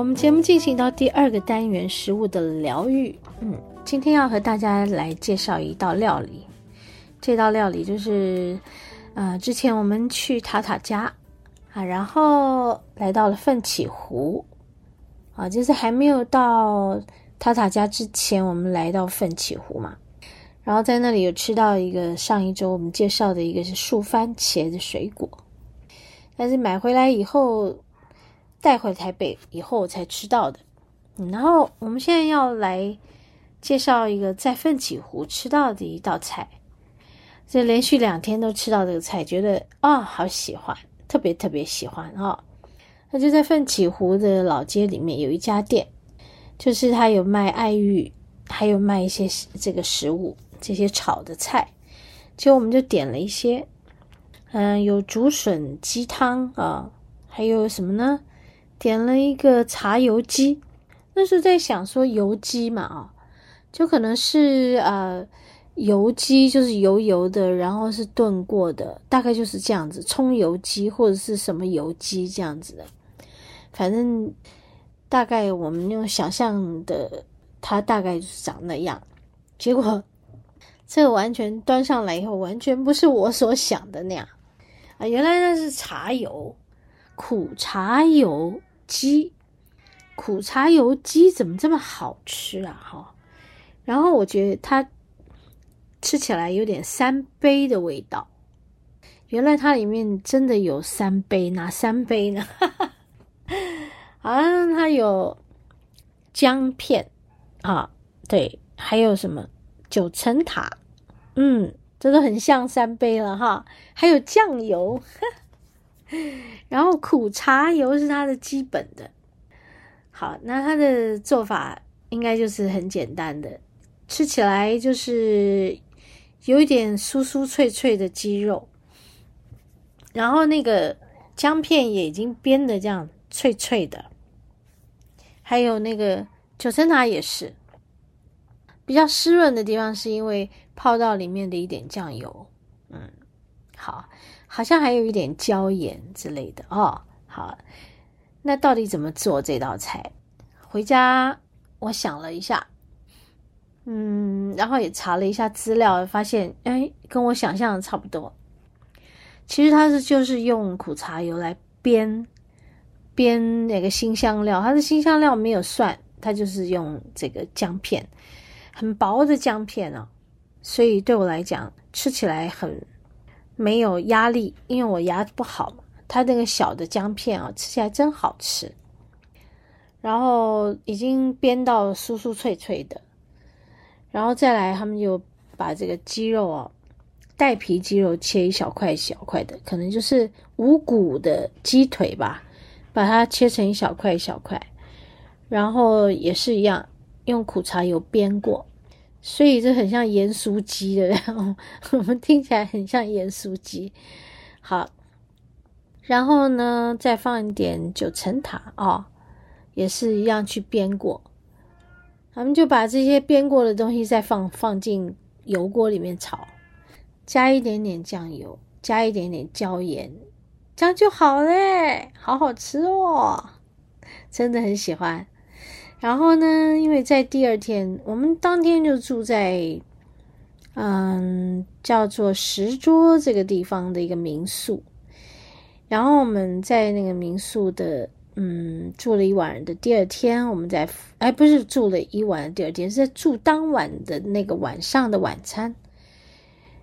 我们节目进行到第二个单元——食物的疗愈。嗯，今天要和大家来介绍一道料理。这道料理就是，呃，之前我们去塔塔家。啊，然后来到了奋起湖，啊，就是还没有到塔塔家之前，我们来到奋起湖嘛。然后在那里有吃到一个上一周我们介绍的一个是树番茄的水果，但是买回来以后带回台北以后才吃到的。然后我们现在要来介绍一个在奋起湖吃到的一道菜，这连续两天都吃到这个菜，觉得啊，好喜欢。特别特别喜欢啊！那就在奋起湖的老街里面有一家店，就是他有卖爱玉，还有卖一些这个食物，这些炒的菜。结果我们就点了一些，嗯，有竹笋鸡汤啊，还有什么呢？点了一个茶油鸡。那时候在想说油鸡嘛啊，就可能是呃。油鸡就是油油的，然后是炖过的，大概就是这样子，葱油鸡或者是什么油鸡这样子的，反正大概我们用想象的，它大概就是长那样。结果这个完全端上来以后，完全不是我所想的那样啊！原来那是茶油，苦茶油鸡，苦茶油鸡怎么这么好吃啊？哈，然后我觉得它。吃起来有点三杯的味道，原来它里面真的有三杯，哪三杯呢？好像它有姜片啊，对，还有什么九层塔，嗯，这都很像三杯了哈。还有酱油，然后苦茶油是它的基本的。好，那它的做法应该就是很简单的，吃起来就是。有一点酥酥脆脆的鸡肉，然后那个姜片也已经煸的这样脆脆的，还有那个九层塔也是比较湿润的地方，是因为泡到里面的一点酱油，嗯，好，好像还有一点椒盐之类的哦。好，那到底怎么做这道菜？回家我想了一下。嗯，然后也查了一下资料，发现哎，跟我想象的差不多。其实它是就是用苦茶油来煸煸那个辛香料，它的辛香料没有蒜，它就是用这个姜片，很薄的姜片啊，所以对我来讲吃起来很没有压力，因为我牙不好嘛。它那个小的姜片啊，吃起来真好吃。然后已经煸到酥酥脆脆的。然后再来，他们就把这个鸡肉啊，带皮鸡肉切一小块一小块的，可能就是无骨的鸡腿吧，把它切成一小块一小块，然后也是一样用苦茶油煸过，所以这很像盐酥鸡的，然后我们听起来很像盐酥鸡。好，然后呢，再放一点九层塔啊，哦，也是一样去煸过。咱们就把这些煸过的东西再放放进油锅里面炒，加一点点酱油，加一点点椒盐，这样就好嘞，好好吃哦，真的很喜欢。然后呢，因为在第二天，我们当天就住在嗯叫做石桌这个地方的一个民宿，然后我们在那个民宿的。嗯，住了一晚的第二天，我们在哎，不是住了一晚的第二天，是在住当晚的那个晚上的晚餐。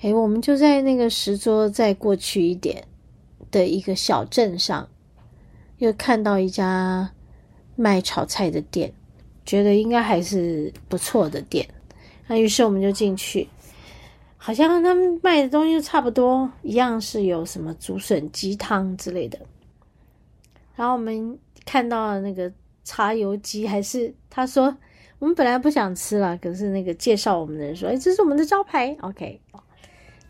哎，我们就在那个石桌再过去一点的一个小镇上，又看到一家卖炒菜的店，觉得应该还是不错的店。那于是我们就进去，好像他们卖的东西差不多，一样是有什么竹笋鸡汤之类的。然后我们看到了那个茶油鸡，还是他说我们本来不想吃了，可是那个介绍我们的人说：“哎，这是我们的招牌。”OK，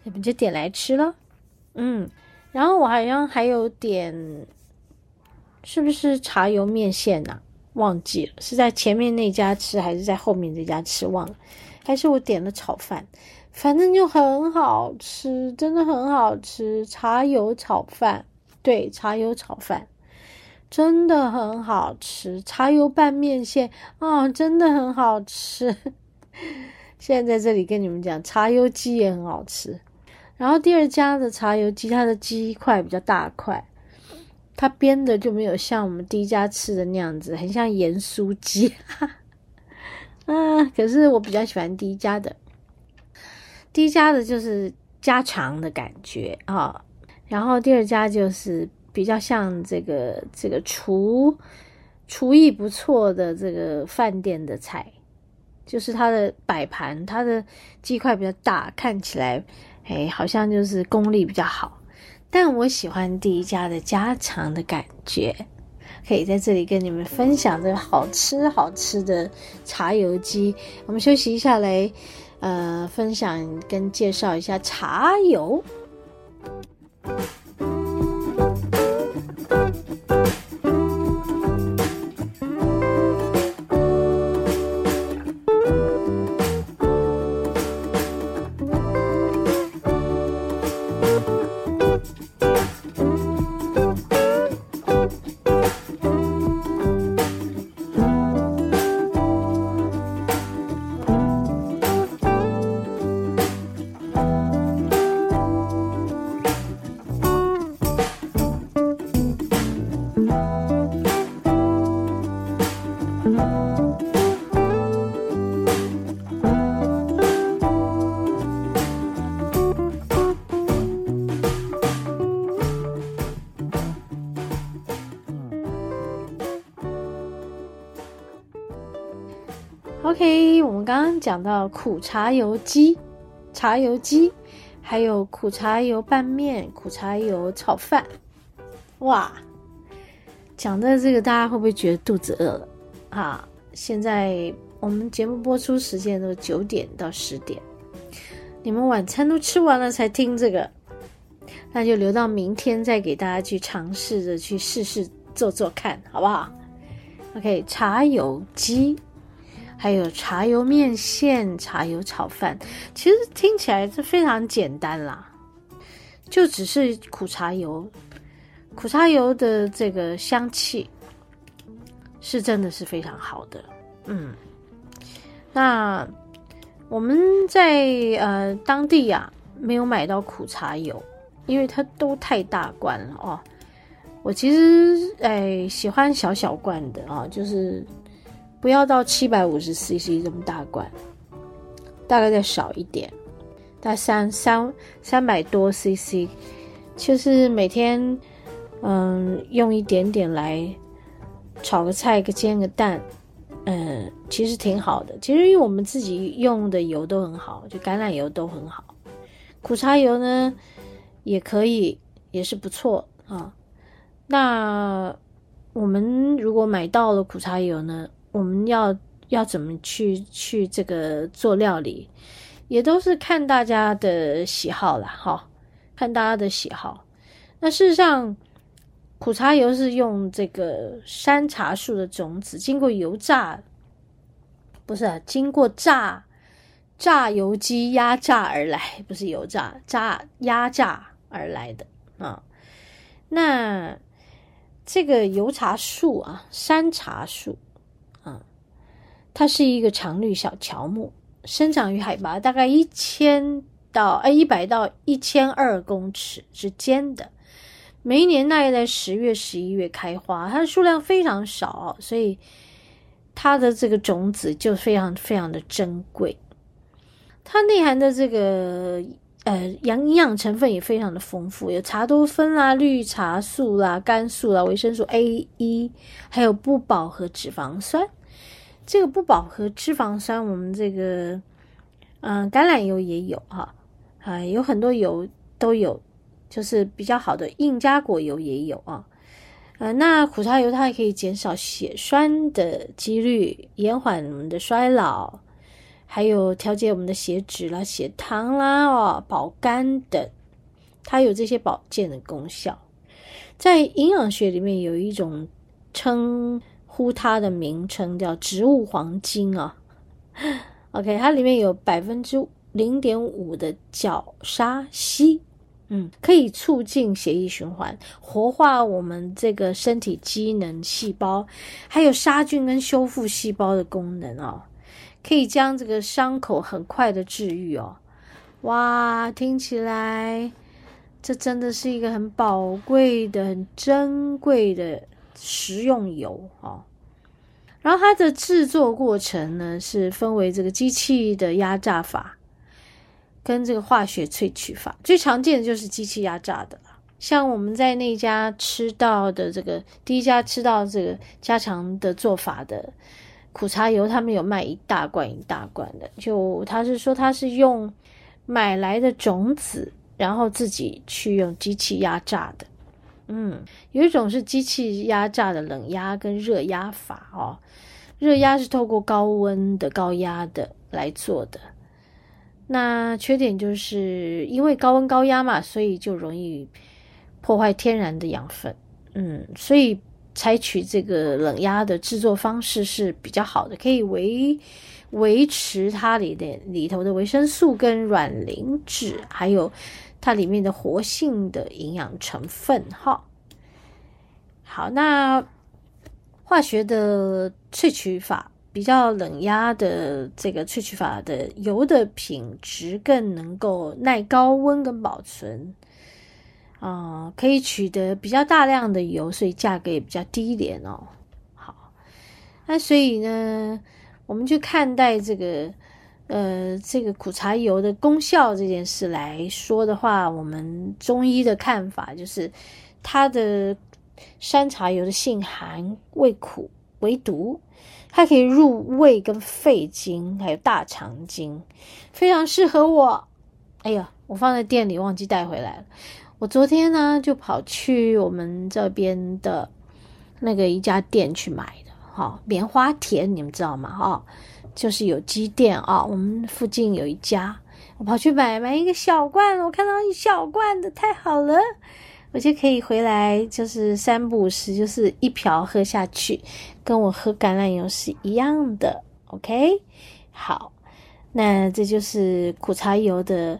我们就点来吃了。嗯，然后我好像还有点，是不是茶油面线呐、啊？忘记了，是在前面那家吃，还是在后面这家吃？忘了，还是我点了炒饭，反正就很好吃，真的很好吃。茶油炒饭，对，茶油炒饭真的很好吃。茶油拌面线啊、真的很好吃。现在在这里跟你们讲，茶油鸡也很好吃。然后第二家的茶油鸡，它的鸡块比较大块。它编的就没有像我们第一家吃的那样子，很像盐酥鸡，啊！可是我比较喜欢第一家的，第一家的就是家常的感觉啊，然后第二家就是比较像这个这个厨厨艺不错的这个饭店的菜，就是它的摆盘，它的鸡块比较大，看起来哎好像就是功力比较好。但我喜欢第一家的家常的感觉，可以在这里跟你们分享这个好吃好吃的茶油鸡。我们休息一下来，呃，分享跟介绍一下茶油。OK，我们刚刚讲到苦茶油鸡、茶油鸡，还有苦茶油拌面、苦茶油炒饭。哇，讲的这个大家会不会觉得肚子饿了啊？现在我们节目播出时间都九点到十点，你们晚餐都吃完了才听这个，那就留到明天再给大家去尝试着去试试做做看，好不好？OK，茶油鸡。还有茶油面线、茶油炒饭，其实听起来是非常简单啦，就只是苦茶油，苦茶油的这个香气是真的是非常好的。嗯，那我们在呃当地呀、啊、没有买到苦茶油，因为它都太大罐了哦。我其实哎喜欢小小罐的啊、哦，就是。不要到七百五十 CC 这么大罐，大概再少一点，大三三三百多 CC，就是每天嗯用一点点来炒个菜，煎个蛋，嗯，其实挺好的。其实因为我们自己用的油都很好，就橄榄油都很好，苦茶油呢也可以，也是不错啊。那我们如果买到了苦茶油呢？我们要要怎么去去这个做料理，也都是看大家的喜好啦，哈，看大家的喜好。那事实上，苦茶油是用这个山茶树的种子，经过油炸，不是啊，经过榨榨油机压榨而来，不是油炸，榨压榨而来的啊。那这个油茶树啊，山茶树。它是一个常绿小乔木，生长于海拔大概一千到哎一百到一千二公尺之间的，每一年大概在十月、十一月开花，它的数量非常少，所以它的这个种子就非常非常的珍贵。它内含的这个呃养营养成分也非常的丰富，有茶多酚啦、绿茶素啦、肝素啦、维生素 A、E，还有不饱和脂肪酸。这个不饱和脂肪酸，我们这个，嗯、橄榄油也有哈，啊，有很多油都有，就是比较好的印加果油也有啊。呃，那苦茶油它还可以减少血栓的几率，延缓我们的衰老，还有调节我们的血脂啦、血糖啦、哦、保肝等，它有这些保健的功效。在营养学里面有一种称呼它的名称叫植物黄金啊。OK，它里面有百分之零点五的角鲨烯。嗯，可以促进血液循环，活化我们这个身体机能细胞，还有杀菌跟修复细胞的功能哦。可以将这个伤口很快的治愈哦。哇，听起来这真的是一个很宝贵的、很珍贵的食用油哦。然后它的制作过程呢，是分为这个机器的压榨法。跟这个化学萃取法最常见的就是机器压榨的了，像我们在那家吃到的这个第一家吃到这个家常的做法的苦茶油，他们有卖一大罐一大罐的，就他是说他是用买来的种子，然后自己去用机器压榨的。嗯，有一种是机器压榨的冷压跟热压法哦，热压是透过高温的高压的来做的。那缺点就是因为高温高压嘛，所以就容易破坏天然的养分。嗯，所以采取这个冷压的制作方式是比较好的，可以维维持它里的里头的维生素跟卵磷脂，还有它里面的活性的营养成分。哈，好，那化学的萃取法。比较冷压的这个萃取法的油的品质更能够耐高温跟保存，啊、可以取得比较大量的油，所以价格也比较低廉哦。好，那所以呢，我们就看待这个呃这个苦茶油的功效这件事来说的话，我们中医的看法就是它的山茶油的性寒、味苦、为毒。它可以入胃跟肺经，还有大肠经，非常适合我。哎呀，我放在店里忘记带回来了。我昨天呢就跑去我们这边的那个一家店去买的，哈、棉花田，你们知道吗？哈、就是有机店啊、我们附近有一家，我跑去买买一个小罐，我看到一小罐的，太好了。我就可以回来，就是三不五时，就是一瓢喝下去，跟我喝橄榄油是一样的。OK，好，那这就是苦茶油的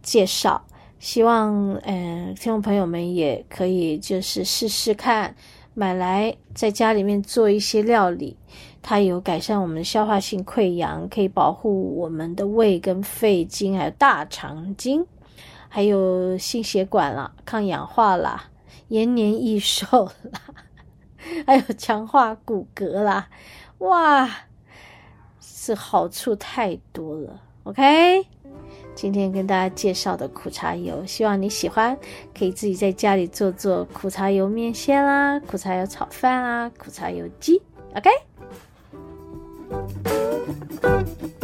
介绍。希望嗯，听众朋友们也可以就是试试看，买来在家里面做一些料理，它有改善我们的消化性溃疡，可以保护我们的胃跟肺经，还有大肠经。还有心血管啦，抗氧化啦，延年益寿啦，还有强化骨骼啦，哇，是好处太多了。OK，今天跟大家介绍的苦茶油，希望你喜欢，可以自己在家里做做苦茶油面线啦，苦茶油炒饭啦，苦茶油鸡。OK。Thank you.